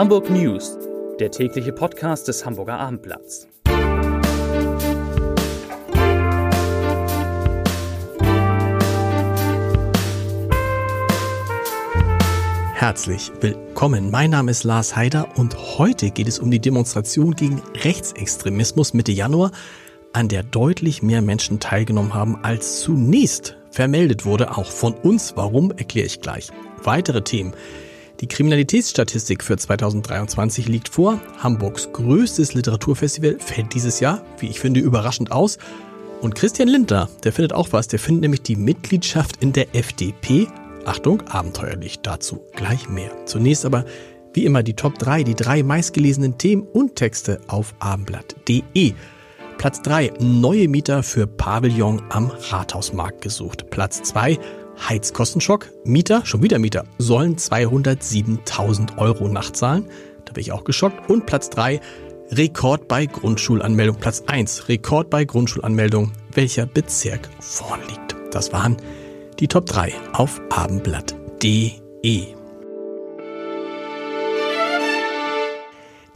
Hamburg News, der tägliche Podcast des Hamburger Abendblatts. Herzlich willkommen. Mein Name ist Lars Haider und heute geht es um die Demonstration gegen Rechtsextremismus Mitte Januar, an der deutlich mehr Menschen teilgenommen haben, als zunächst vermeldet wurde. Auch von uns. Warum, erkläre ich gleich. Weitere Themen. Die Kriminalitätsstatistik für 2023 liegt vor. Hamburgs größtes Literaturfestival fällt dieses Jahr, wie ich finde, überraschend aus. Und Christian Lindner, der findet auch was. Der findet nämlich die Mitgliedschaft in der FDP Achtung, abenteuerlich, dazu gleich mehr. Zunächst aber wie immer die Top 3, die drei meistgelesenen Themen und Texte auf abendblatt.de. Platz 3, neue Mieter für Pavillon am Rathausmarkt gesucht. Platz 2, Heizkostenschock. Mieter, schon wieder Mieter, sollen 207.000 Euro nachzahlen. Da bin ich auch geschockt. Und Platz 3, Rekord bei Grundschulanmeldung. Platz 1, Rekord bei Grundschulanmeldung. Welcher Bezirk vorn liegt. Das waren die Top 3 auf abendblatt.de.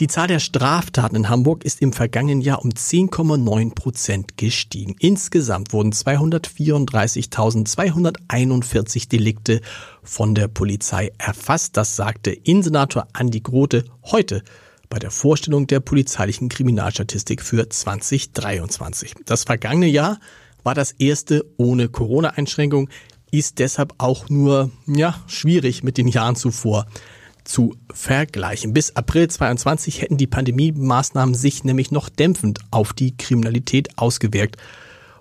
Die Zahl der Straftaten in Hamburg ist im vergangenen Jahr um 10,9 Prozent gestiegen. Insgesamt wurden 234.241 Delikte von der Polizei erfasst. Das sagte Innensenator Andi Grote heute bei der Vorstellung der polizeilichen Kriminalstatistik für 2023. Das vergangene Jahr war das erste ohne Corona-Einschränkung ist deshalb auch nur ja, schwierig mit den Jahren zuvor zu vergleichen. Bis April 22 hätten die Pandemie-Maßnahmen sich nämlich noch dämpfend auf die Kriminalität ausgewirkt.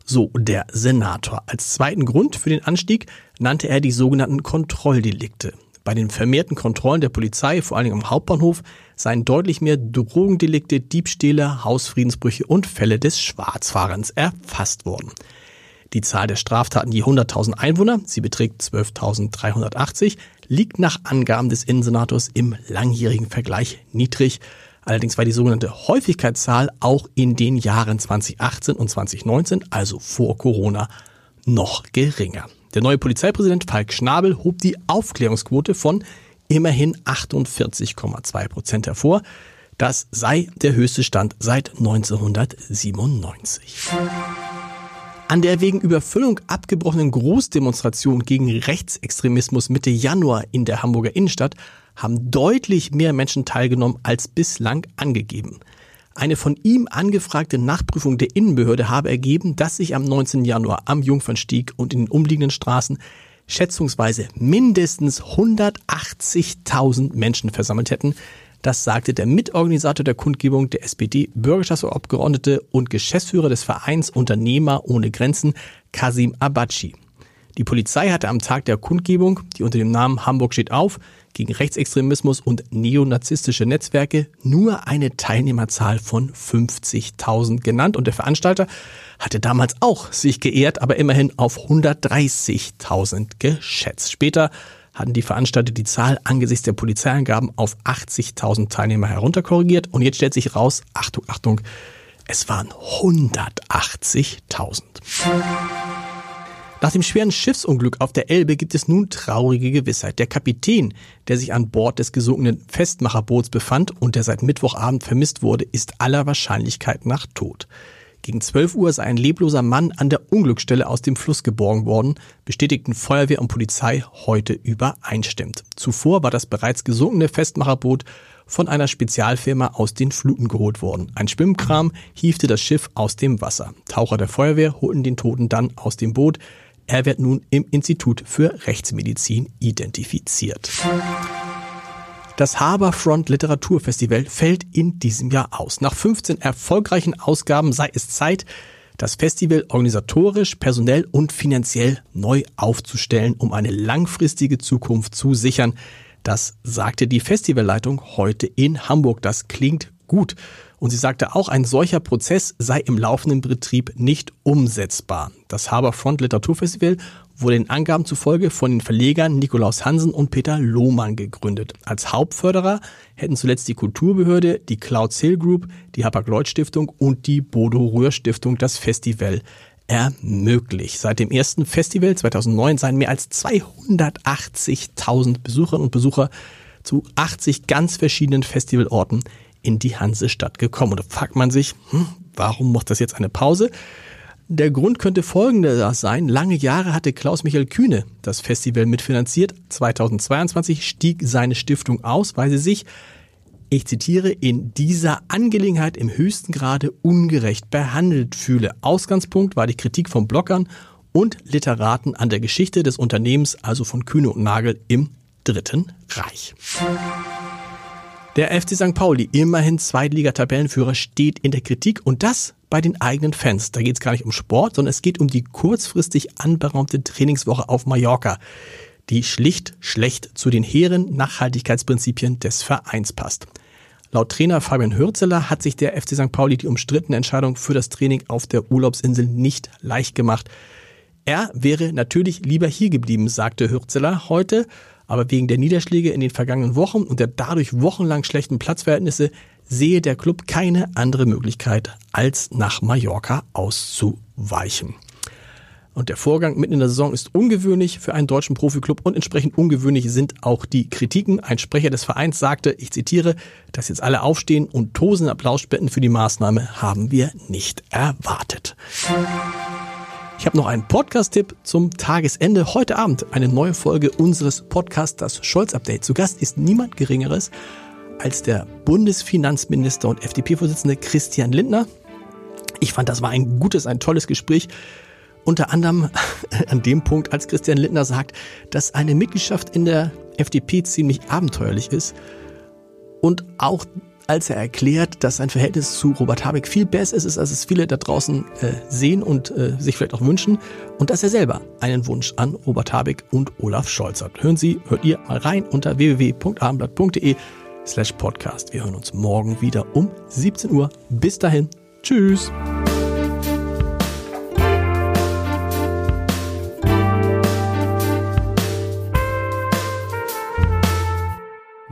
So der Senator. Als zweiten Grund für den Anstieg nannte er die sogenannten Kontrolldelikte. Bei den vermehrten Kontrollen der Polizei, vor allem am Hauptbahnhof, seien deutlich mehr Drogendelikte, Diebstähle, Hausfriedensbrüche und Fälle des Schwarzfahrens erfasst worden. Die Zahl der Straftaten je 100.000 Einwohner, sie beträgt 12.380, liegt nach Angaben des Innensenators im langjährigen Vergleich niedrig. Allerdings war die sogenannte Häufigkeitszahl auch in den Jahren 2018 und 2019, also vor Corona, noch geringer. Der neue Polizeipräsident Falk Schnabel hob die Aufklärungsquote von immerhin 48,2 Prozent hervor. Das sei der höchste Stand seit 1997. An der wegen Überfüllung abgebrochenen Großdemonstration gegen Rechtsextremismus Mitte Januar in der Hamburger Innenstadt haben deutlich mehr Menschen teilgenommen als bislang angegeben. Eine von ihm angefragte Nachprüfung der Innenbehörde habe ergeben, dass sich am 19. Januar am Jungfernstieg und in den umliegenden Straßen schätzungsweise mindestens 180.000 Menschen versammelt hätten, das sagte der Mitorganisator der Kundgebung, der SPD-Bürgerschaftsabgeordnete und Geschäftsführer des Vereins Unternehmer ohne Grenzen, Kasim Abachi. Die Polizei hatte am Tag der Kundgebung, die unter dem Namen Hamburg steht auf, gegen Rechtsextremismus und neonazistische Netzwerke nur eine Teilnehmerzahl von 50.000 genannt und der Veranstalter hatte damals auch sich geehrt, aber immerhin auf 130.000 geschätzt. Später hatten die Veranstalter die Zahl angesichts der Polizeiangaben auf 80.000 Teilnehmer herunterkorrigiert und jetzt stellt sich raus, Achtung, Achtung, es waren 180.000. Nach dem schweren Schiffsunglück auf der Elbe gibt es nun traurige Gewissheit. Der Kapitän, der sich an Bord des gesunkenen Festmacherboots befand und der seit Mittwochabend vermisst wurde, ist aller Wahrscheinlichkeit nach tot. Gegen 12 Uhr sei ein lebloser Mann an der Unglücksstelle aus dem Fluss geborgen worden, bestätigten Feuerwehr und Polizei heute übereinstimmt. Zuvor war das bereits gesunkene Festmacherboot von einer Spezialfirma aus den Fluten geholt worden. Ein Schwimmkram hiefte das Schiff aus dem Wasser. Taucher der Feuerwehr holten den Toten dann aus dem Boot. Er wird nun im Institut für Rechtsmedizin identifiziert. Das Harbourfront Literaturfestival fällt in diesem Jahr aus. Nach 15 erfolgreichen Ausgaben sei es Zeit, das Festival organisatorisch, personell und finanziell neu aufzustellen, um eine langfristige Zukunft zu sichern. Das sagte die Festivalleitung heute in Hamburg. Das klingt gut. Und sie sagte auch, ein solcher Prozess sei im laufenden Betrieb nicht umsetzbar. Das Harbourfront Literaturfestival wurde den Angaben zufolge von den Verlegern Nikolaus Hansen und Peter Lohmann gegründet. Als Hauptförderer hätten zuletzt die Kulturbehörde, die Clouds Hill Group, die Hapag-Lloyd-Stiftung und die Bodo-Röhr-Stiftung das Festival ermöglicht. Seit dem ersten Festival 2009 seien mehr als 280.000 Besucherinnen und Besucher zu 80 ganz verschiedenen Festivalorten in die Hansestadt gekommen. Und da fragt man sich, hm, warum muss das jetzt eine Pause? Der Grund könnte folgender sein. Lange Jahre hatte Klaus-Michael Kühne das Festival mitfinanziert. 2022 stieg seine Stiftung aus, weil sie sich, ich zitiere, in dieser Angelegenheit im höchsten Grade ungerecht behandelt fühle. Ausgangspunkt war die Kritik von Blockern und Literaten an der Geschichte des Unternehmens, also von Kühne und Nagel im Dritten Reich. Der FC St. Pauli, immerhin Zweitliga-Tabellenführer, steht in der Kritik und das bei den eigenen Fans. Da geht es gar nicht um Sport, sondern es geht um die kurzfristig anberaumte Trainingswoche auf Mallorca, die schlicht schlecht zu den hehren Nachhaltigkeitsprinzipien des Vereins passt. Laut Trainer Fabian Hürzeler hat sich der FC St. Pauli die umstrittene Entscheidung für das Training auf der Urlaubsinsel nicht leicht gemacht. Er wäre natürlich lieber hier geblieben, sagte Hürzeler heute, aber wegen der Niederschläge in den vergangenen Wochen und der dadurch wochenlang schlechten Platzverhältnisse sehe der Club keine andere Möglichkeit, als nach Mallorca auszuweichen. Und der Vorgang mitten in der Saison ist ungewöhnlich für einen deutschen Profiklub und entsprechend ungewöhnlich sind auch die Kritiken. Ein Sprecher des Vereins sagte, ich zitiere, dass jetzt alle aufstehen und tosende Applaus spenden für die Maßnahme haben wir nicht erwartet. Ich habe noch einen Podcast-Tipp zum Tagesende. Heute Abend eine neue Folge unseres Podcasts, das Scholz-Update. Zu Gast ist niemand Geringeres als der Bundesfinanzminister und FDP-Vorsitzende Christian Lindner. Ich fand, das war ein gutes, ein tolles Gespräch. Unter anderem an dem Punkt, als Christian Lindner sagt, dass eine Mitgliedschaft in der FDP ziemlich abenteuerlich ist und auch als er erklärt, dass sein Verhältnis zu Robert Habeck viel besser ist, als es viele da draußen äh, sehen und äh, sich vielleicht auch wünschen und dass er selber einen Wunsch an Robert Habeck und Olaf Scholz hat. Hören Sie, hört ihr mal rein unter www.abendblatt.de slash podcast. Wir hören uns morgen wieder um 17 Uhr. Bis dahin. Tschüss.